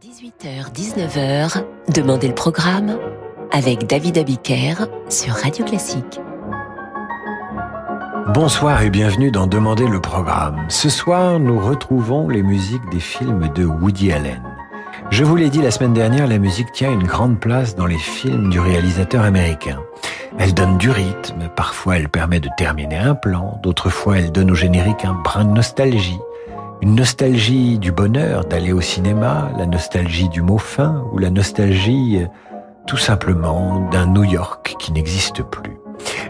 18h-19h, Demandez le programme avec David Abiker sur Radio Classique. Bonsoir et bienvenue dans Demandez le programme. Ce soir, nous retrouvons les musiques des films de Woody Allen. Je vous l'ai dit la semaine dernière, la musique tient une grande place dans les films du réalisateur américain. Elle donne du rythme, parfois elle permet de terminer un plan, d'autres fois elle donne au générique un brin de nostalgie. Une nostalgie du bonheur d'aller au cinéma, la nostalgie du mot fin ou la nostalgie tout simplement d'un New York qui n'existe plus.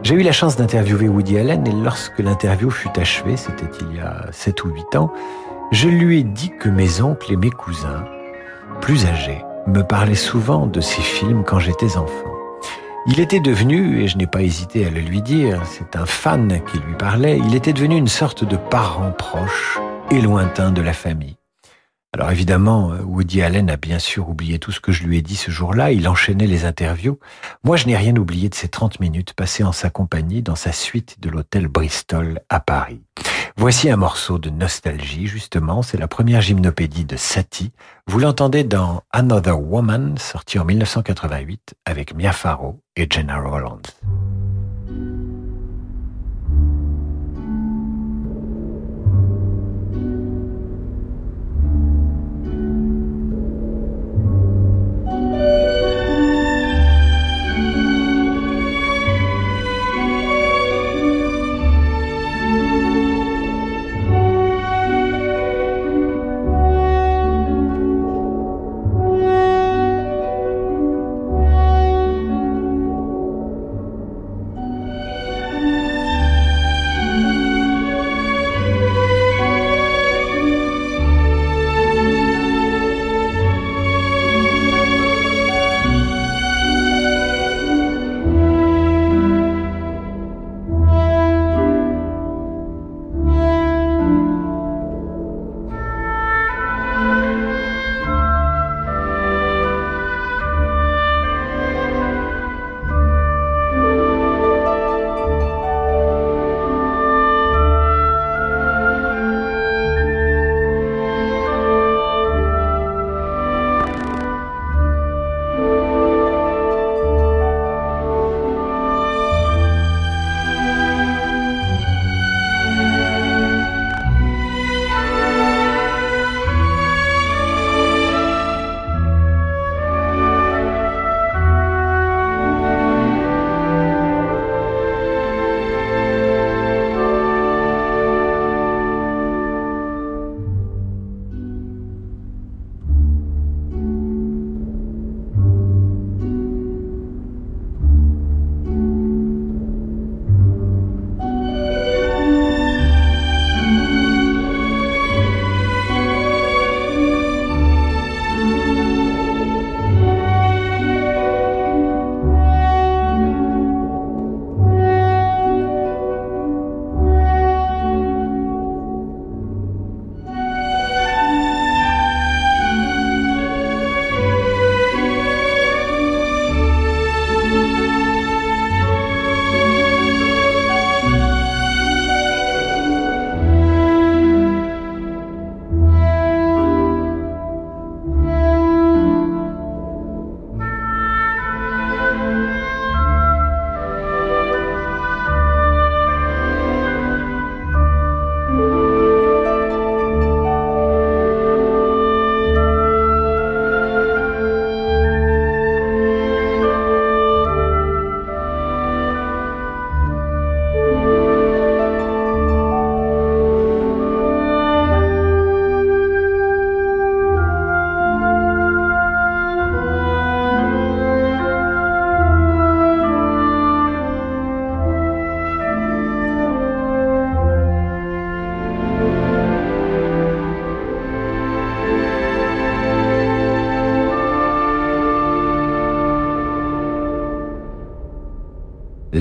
J'ai eu la chance d'interviewer Woody Allen et lorsque l'interview fut achevée, c'était il y a 7 ou 8 ans, je lui ai dit que mes oncles et mes cousins, plus âgés, me parlaient souvent de ces films quand j'étais enfant. Il était devenu, et je n'ai pas hésité à le lui dire, c'est un fan qui lui parlait, il était devenu une sorte de parent proche et lointain de la famille. Alors évidemment, Woody Allen a bien sûr oublié tout ce que je lui ai dit ce jour-là, il enchaînait les interviews. Moi, je n'ai rien oublié de ces 30 minutes passées en sa compagnie dans sa suite de l'hôtel Bristol à Paris. Voici un morceau de nostalgie, justement, c'est la première gymnopédie de Satie. Vous l'entendez dans Another Woman, sorti en 1988 avec Mia Farrow et Jenna Rollins.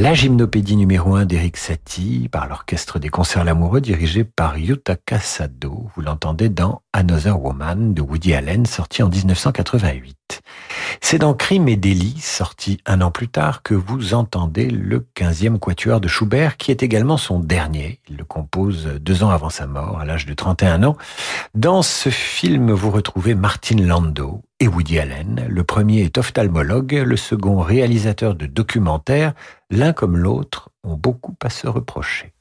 La gymnopédie numéro 1 d'Eric Satie par l'Orchestre des Concerts Lamoureux dirigé par Yutaka Sado. Vous l'entendez dans Another Woman de Woody Allen sorti en 1988. C'est dans Crime et délit, sorti un an plus tard, que vous entendez le 15e quatuor de Schubert, qui est également son dernier. Il le compose deux ans avant sa mort, à l'âge de 31 ans. Dans ce film, vous retrouvez Martin Landau et Woody Allen. Le premier est ophtalmologue, le second réalisateur de documentaires. L'un comme l'autre ont beaucoup à se reprocher.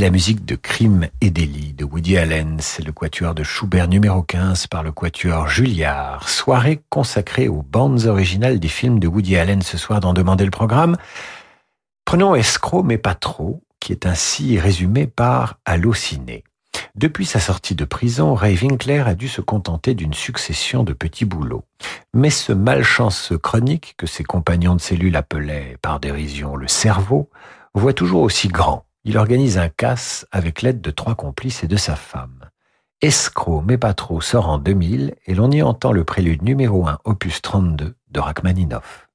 La musique de Crime et délit de Woody Allen. C'est le quatuor de Schubert numéro 15 par le quatuor Julliard. Soirée consacrée aux bandes originales des films de Woody Allen ce soir dans Demander le programme. Prenons Escroc mais pas trop, qui est ainsi résumé par Allociné. Depuis sa sortie de prison, Ray Winkler a dû se contenter d'une succession de petits boulots. Mais ce malchance chronique, que ses compagnons de cellule appelaient par dérision le cerveau, voit toujours aussi grand il organise un casse avec l'aide de trois complices et de sa femme. Escroc mais pas trop sort en 2000 et l'on y entend le prélude numéro 1 opus 32 de Rachmaninoff.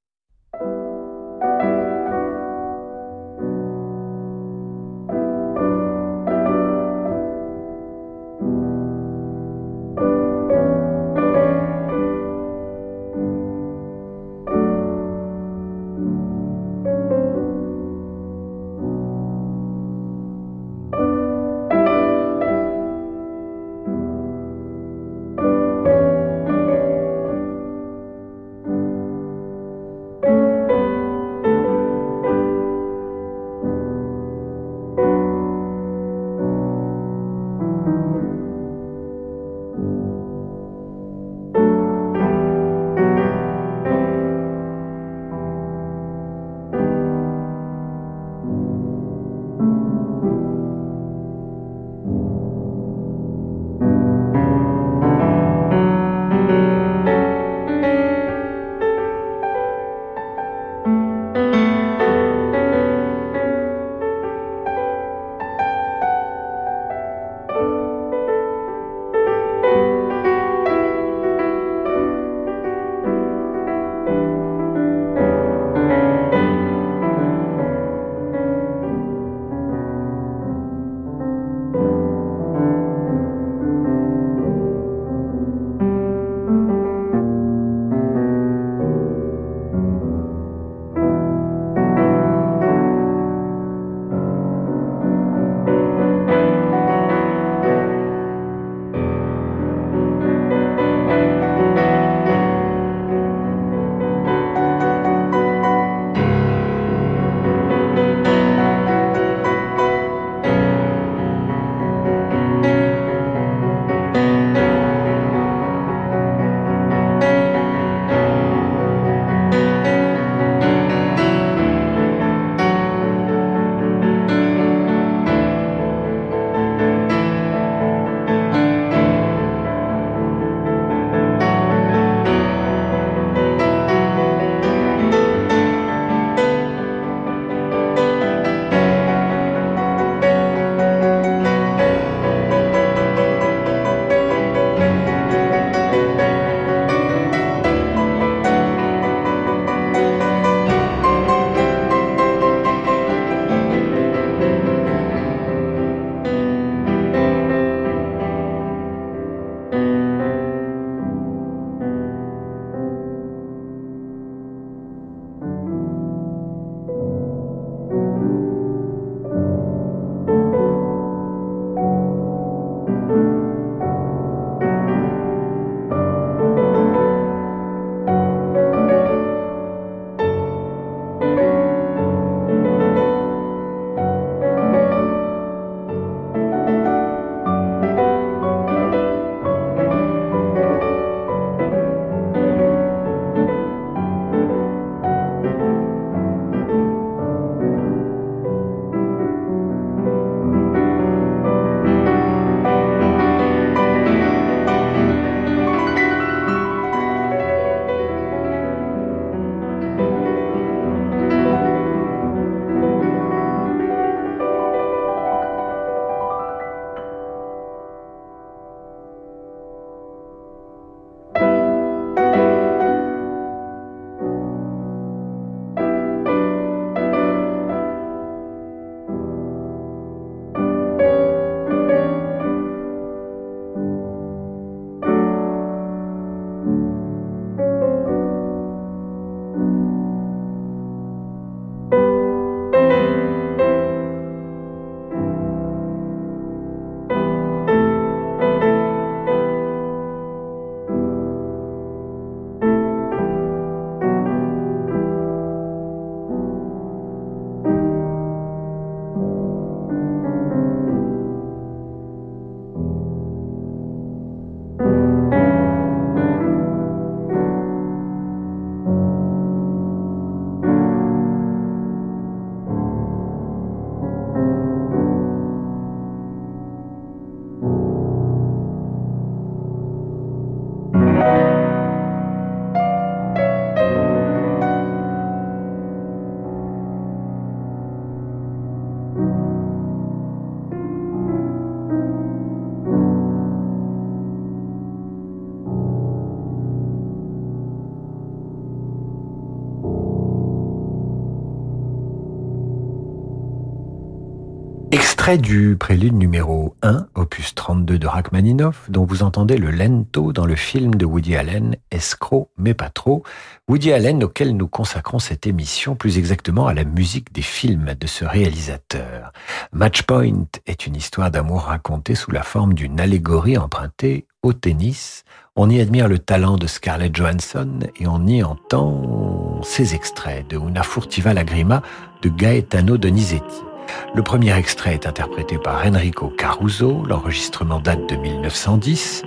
Du prélude numéro 1, opus 32 de Rachmaninoff, dont vous entendez le lento dans le film de Woody Allen, Escroc mais pas trop. Woody Allen auquel nous consacrons cette émission, plus exactement à la musique des films de ce réalisateur. Matchpoint est une histoire d'amour racontée sous la forme d'une allégorie empruntée au tennis. On y admire le talent de Scarlett Johansson et on y entend ces extraits de Una furtiva lagrima de Gaetano Donizetti. Le premier extrait est interprété par Enrico Caruso, l'enregistrement date de 1910.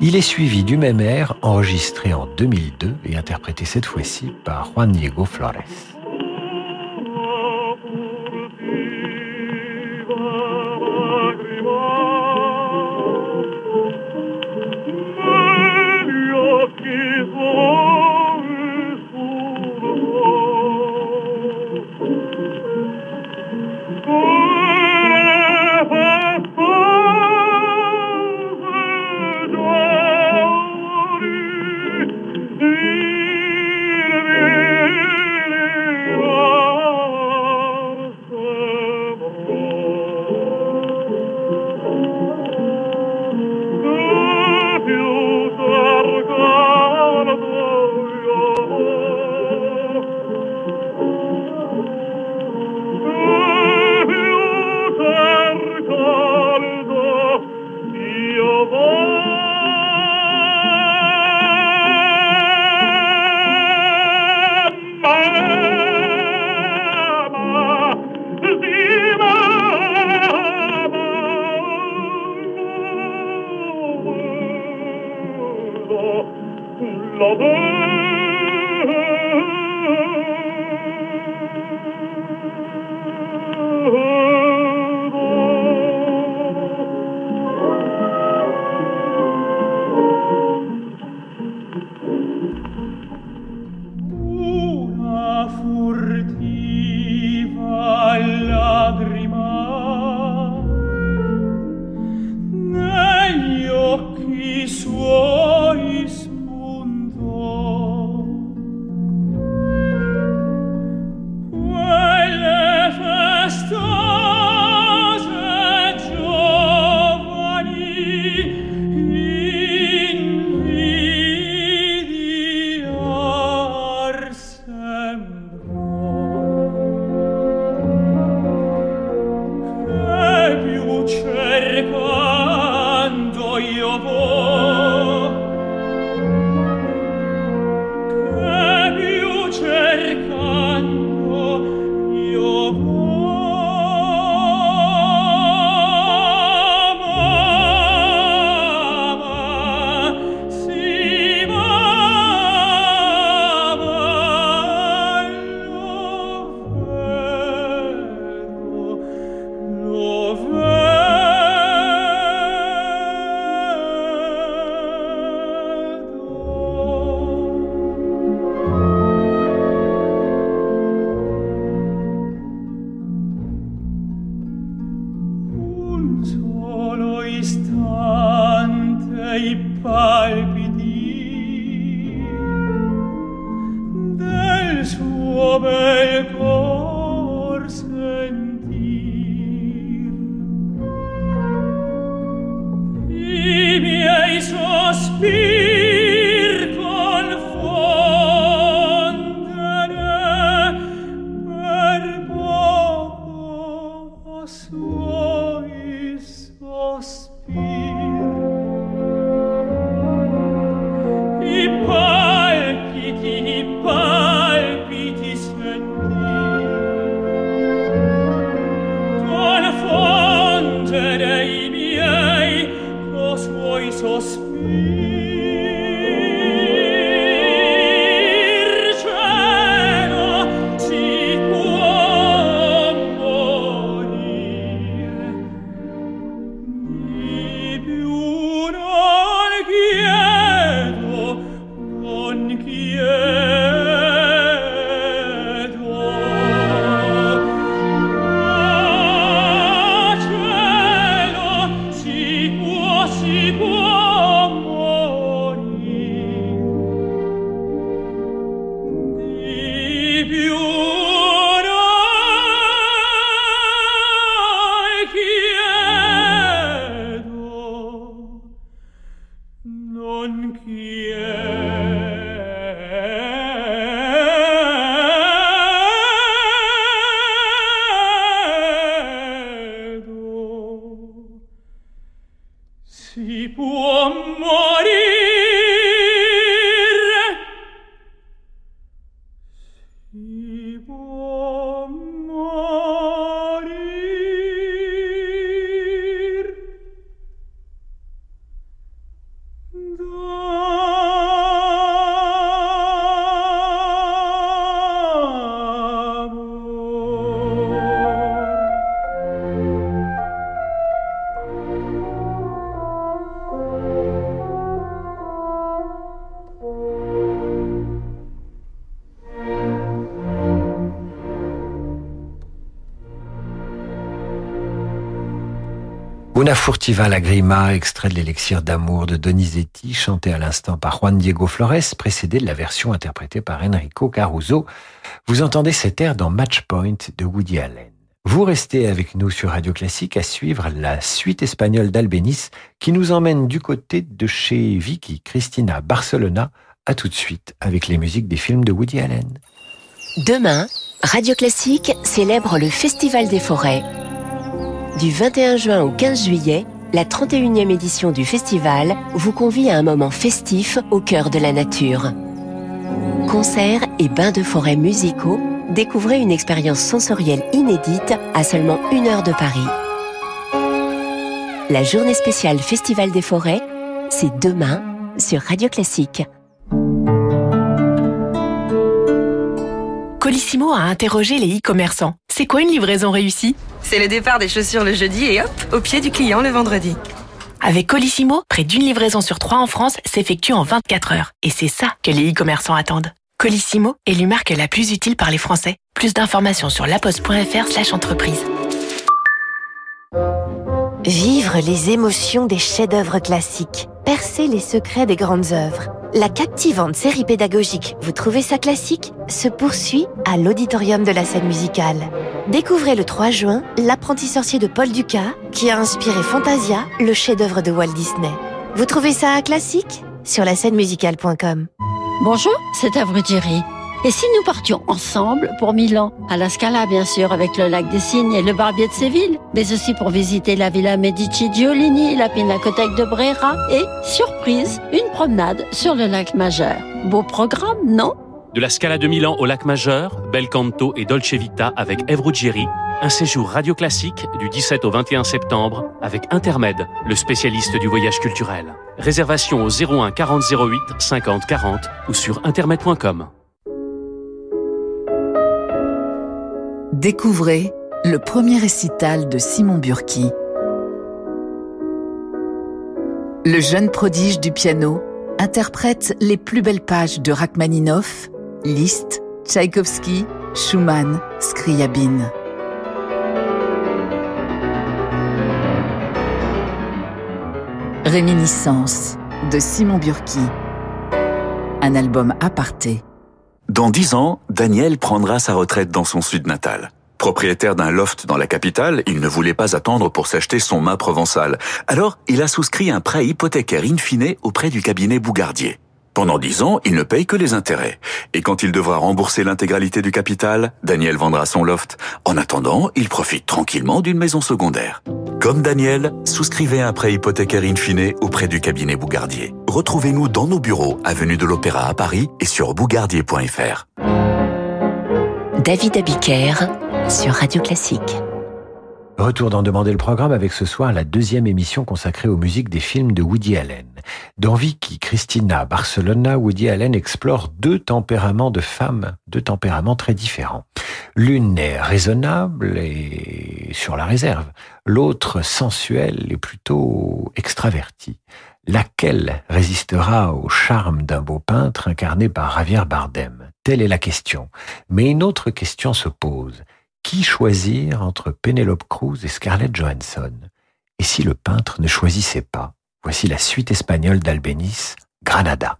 Il est suivi du même air, enregistré en 2002 et interprété cette fois-ci par Juan Diego Flores. Una furtiva lagrima, extrait de l'élixir d'amour de Donizetti, chanté à l'instant par Juan Diego Flores, précédé de la version interprétée par Enrico Caruso. Vous entendez cet air dans Match Point de Woody Allen. Vous restez avec nous sur Radio Classique à suivre la suite espagnole d'Albénis qui nous emmène du côté de chez Vicky Cristina Barcelona. À tout de suite avec les musiques des films de Woody Allen. Demain, Radio Classique célèbre le Festival des forêts du 21 juin au 15 juillet, la 31e édition du festival vous convie à un moment festif au cœur de la nature. Concerts et bains de forêt musicaux, découvrez une expérience sensorielle inédite à seulement une heure de Paris. La journée spéciale Festival des forêts, c'est demain sur Radio Classique. Colissimo a interrogé les e-commerçants. C'est quoi une livraison réussie? C'est le départ des chaussures le jeudi et hop, au pied du client le vendredi. Avec Colissimo, près d'une livraison sur trois en France s'effectue en 24 heures. Et c'est ça que les e-commerçants attendent. Colissimo est l'humarque la plus utile par les Français. Plus d'informations sur laposte.fr slash entreprise. Vivre les émotions des chefs-d'œuvre classiques. Percer les secrets des grandes œuvres. La captivante série pédagogique Vous trouvez ça classique? Se poursuit à l'auditorium de la scène musicale. Découvrez le 3 juin L'apprenti sorcier de Paul Ducas qui a inspiré Fantasia, le chef-d'œuvre de Walt Disney. Vous trouvez ça classique? Sur la scène musicale.com. Bonjour, c'est Avrudiri. Et si nous partions ensemble pour Milan, à la Scala bien sûr, avec le lac des Cygnes et le Barbier de Séville, mais aussi pour visiter la Villa Medici Giolini, la Pinacothèque de Brera et, surprise, une promenade sur le lac Majeur. Beau programme, non? De la Scala de Milan au lac Majeur, Bel Canto et Dolce Vita avec Eve Ruggieri, un séjour radio classique du 17 au 21 septembre avec Intermed, le spécialiste du voyage culturel. Réservation au 01 40 08 50 40 ou sur intermed.com. Découvrez le premier récital de Simon Burki. Le jeune prodige du piano interprète les plus belles pages de Rachmaninoff, Liszt, Tchaïkovski, Schumann, Scriabine. Réminiscence de Simon Burki. Un album aparté. Dans dix ans, Daniel prendra sa retraite dans son sud natal. Propriétaire d'un loft dans la capitale, il ne voulait pas attendre pour s'acheter son mât provençal. Alors, il a souscrit un prêt hypothécaire in fine auprès du cabinet Bougardier. Pendant dix ans, il ne paye que les intérêts. Et quand il devra rembourser l'intégralité du capital, Daniel vendra son loft. En attendant, il profite tranquillement d'une maison secondaire. Comme Daniel, souscrivez un prêt hypothécaire in fine auprès du cabinet Bougardier. Retrouvez-nous dans nos bureaux, avenue de l'Opéra à Paris et sur bougardier.fr. David Abiker sur Radio Classique. Retour d'en demander le programme avec ce soir la deuxième émission consacrée aux musiques des films de Woody Allen. Dans Vicky, Christina, Barcelona, Woody Allen explore deux tempéraments de femmes, deux tempéraments très différents. L'une est raisonnable et sur la réserve, l'autre sensuelle et plutôt extravertie. Laquelle résistera au charme d'un beau peintre incarné par Javier Bardem? Telle est la question. Mais une autre question se pose. Qui choisir entre Penelope Cruz et Scarlett Johansson? Et si le peintre ne choisissait pas? Voici la suite espagnole d'Albénis, Granada.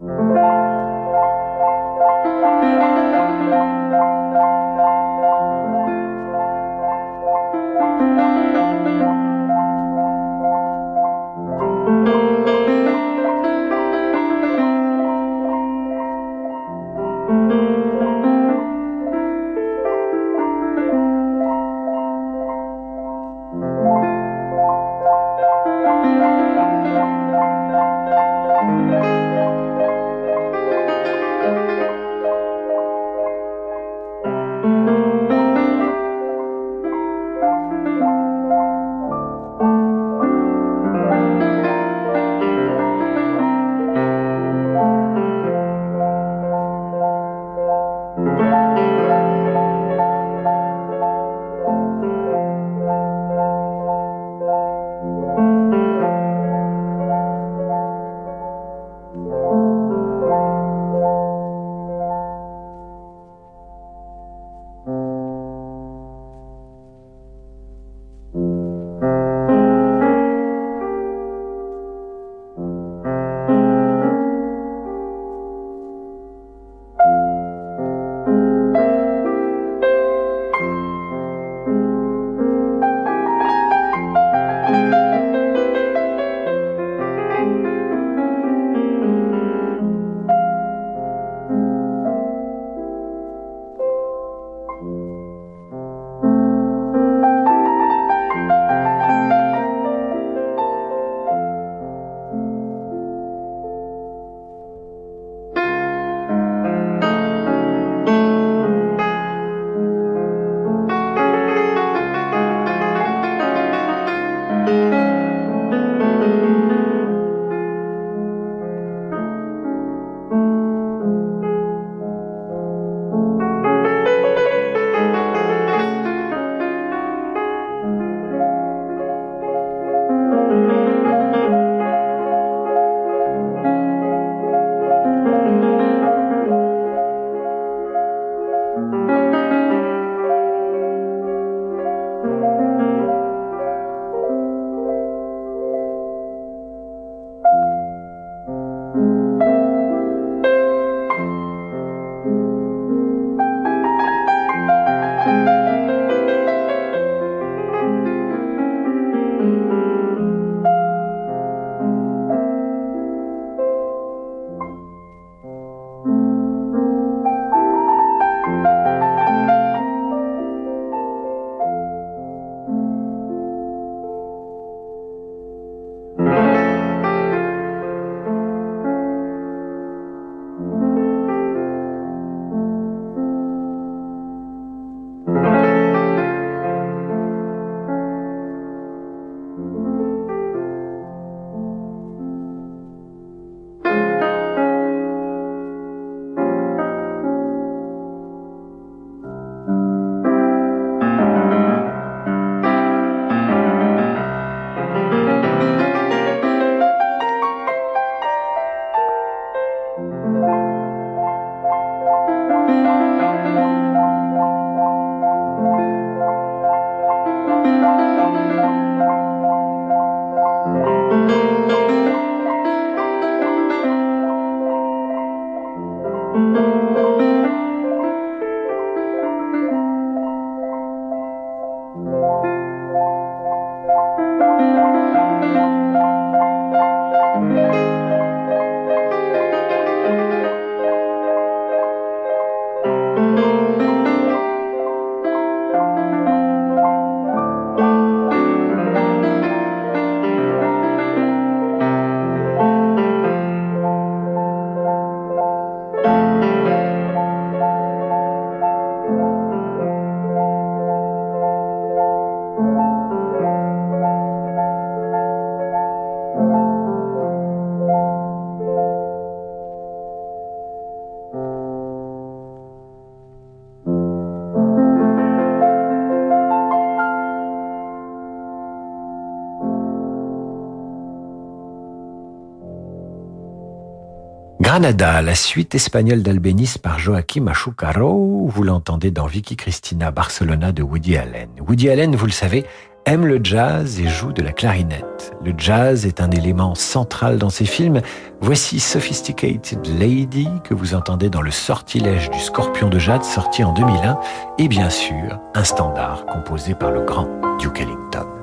Granada, la suite espagnole d'Albéniz par Joaquim Achucaro. Vous l'entendez dans Vicky Cristina Barcelona de Woody Allen. Woody Allen, vous le savez, aime le jazz et joue de la clarinette. Le jazz est un élément central dans ses films. Voici Sophisticated Lady que vous entendez dans Le Sortilège du Scorpion de Jade sorti en 2001 et bien sûr un standard composé par le grand Duke Ellington.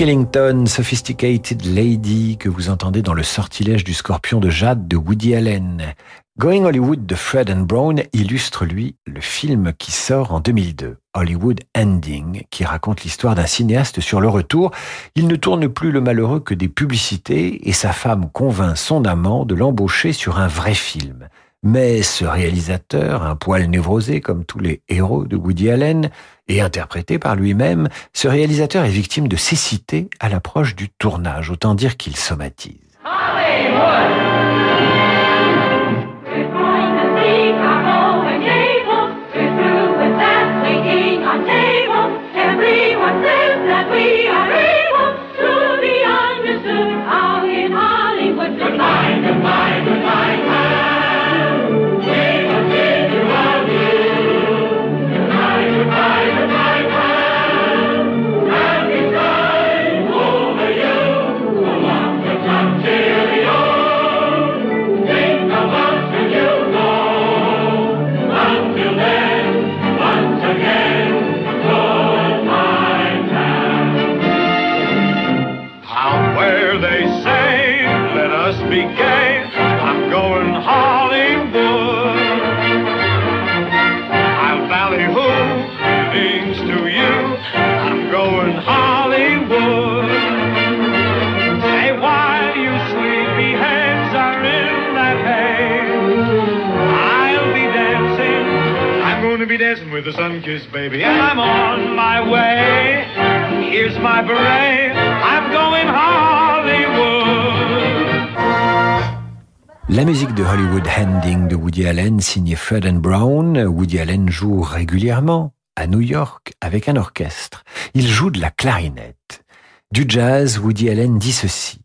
Duke Sophisticated Lady, que vous entendez dans le sortilège du scorpion de Jade de Woody Allen. Going Hollywood de Fred and Brown illustre, lui, le film qui sort en 2002, Hollywood Ending, qui raconte l'histoire d'un cinéaste sur le retour. Il ne tourne plus le malheureux que des publicités et sa femme convainc son amant de l'embaucher sur un vrai film. Mais ce réalisateur, un poil névrosé comme tous les héros de Woody Allen, et interprété par lui-même, ce réalisateur est victime de cécité à l'approche du tournage, autant dire qu'il somatise. Hollywood. La musique de Hollywood Handing de Woody Allen, signée Fred and Brown. Woody Allen joue régulièrement à New York avec un orchestre. Il joue de la clarinette. Du jazz, Woody Allen dit ceci.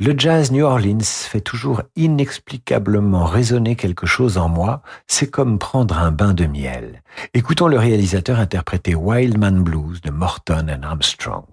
Le jazz New Orleans fait toujours inexplicablement résonner quelque chose en moi, c'est comme prendre un bain de miel. Écoutons le réalisateur interpréter Wildman Blues de Morton and Armstrong.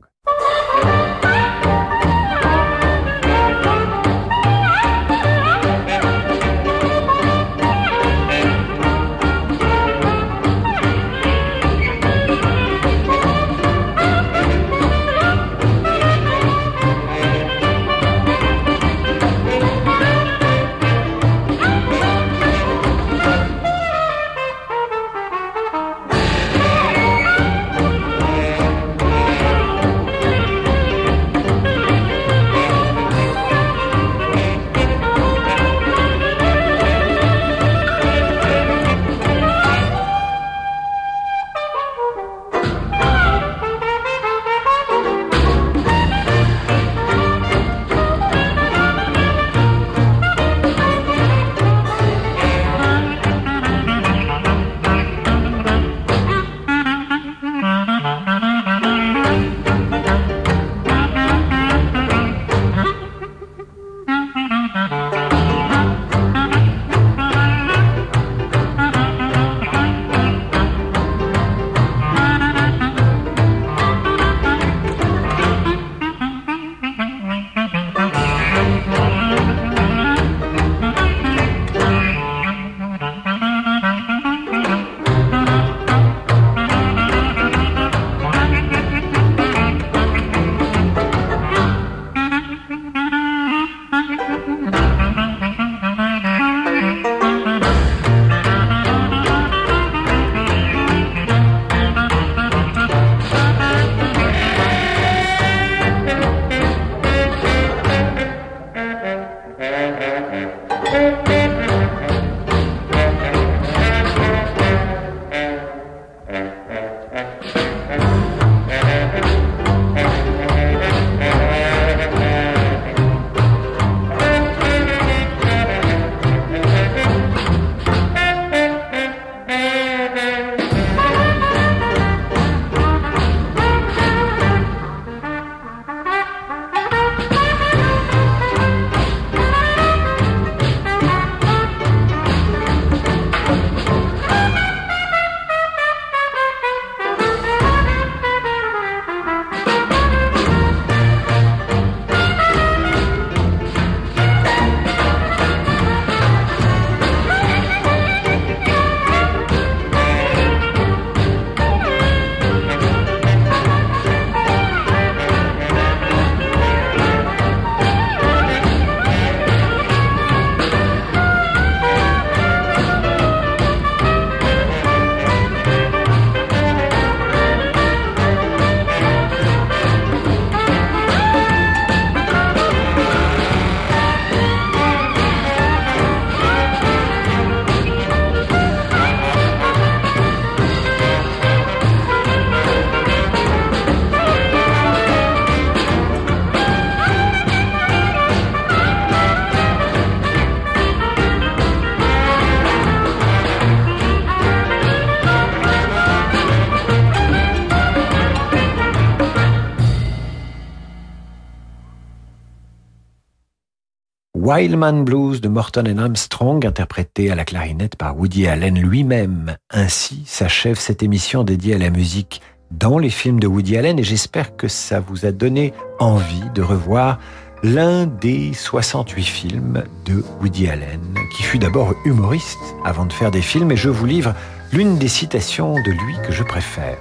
Wildman Blues de Morton and Armstrong, interprété à la clarinette par Woody Allen lui-même. Ainsi s'achève cette émission dédiée à la musique dans les films de Woody Allen et j'espère que ça vous a donné envie de revoir l'un des 68 films de Woody Allen, qui fut d'abord humoriste avant de faire des films et je vous livre l'une des citations de lui que je préfère.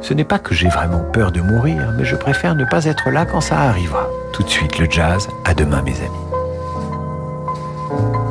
Ce n'est pas que j'ai vraiment peur de mourir, mais je préfère ne pas être là quand ça arrivera. Tout de suite le jazz, à demain mes amis. Thank you.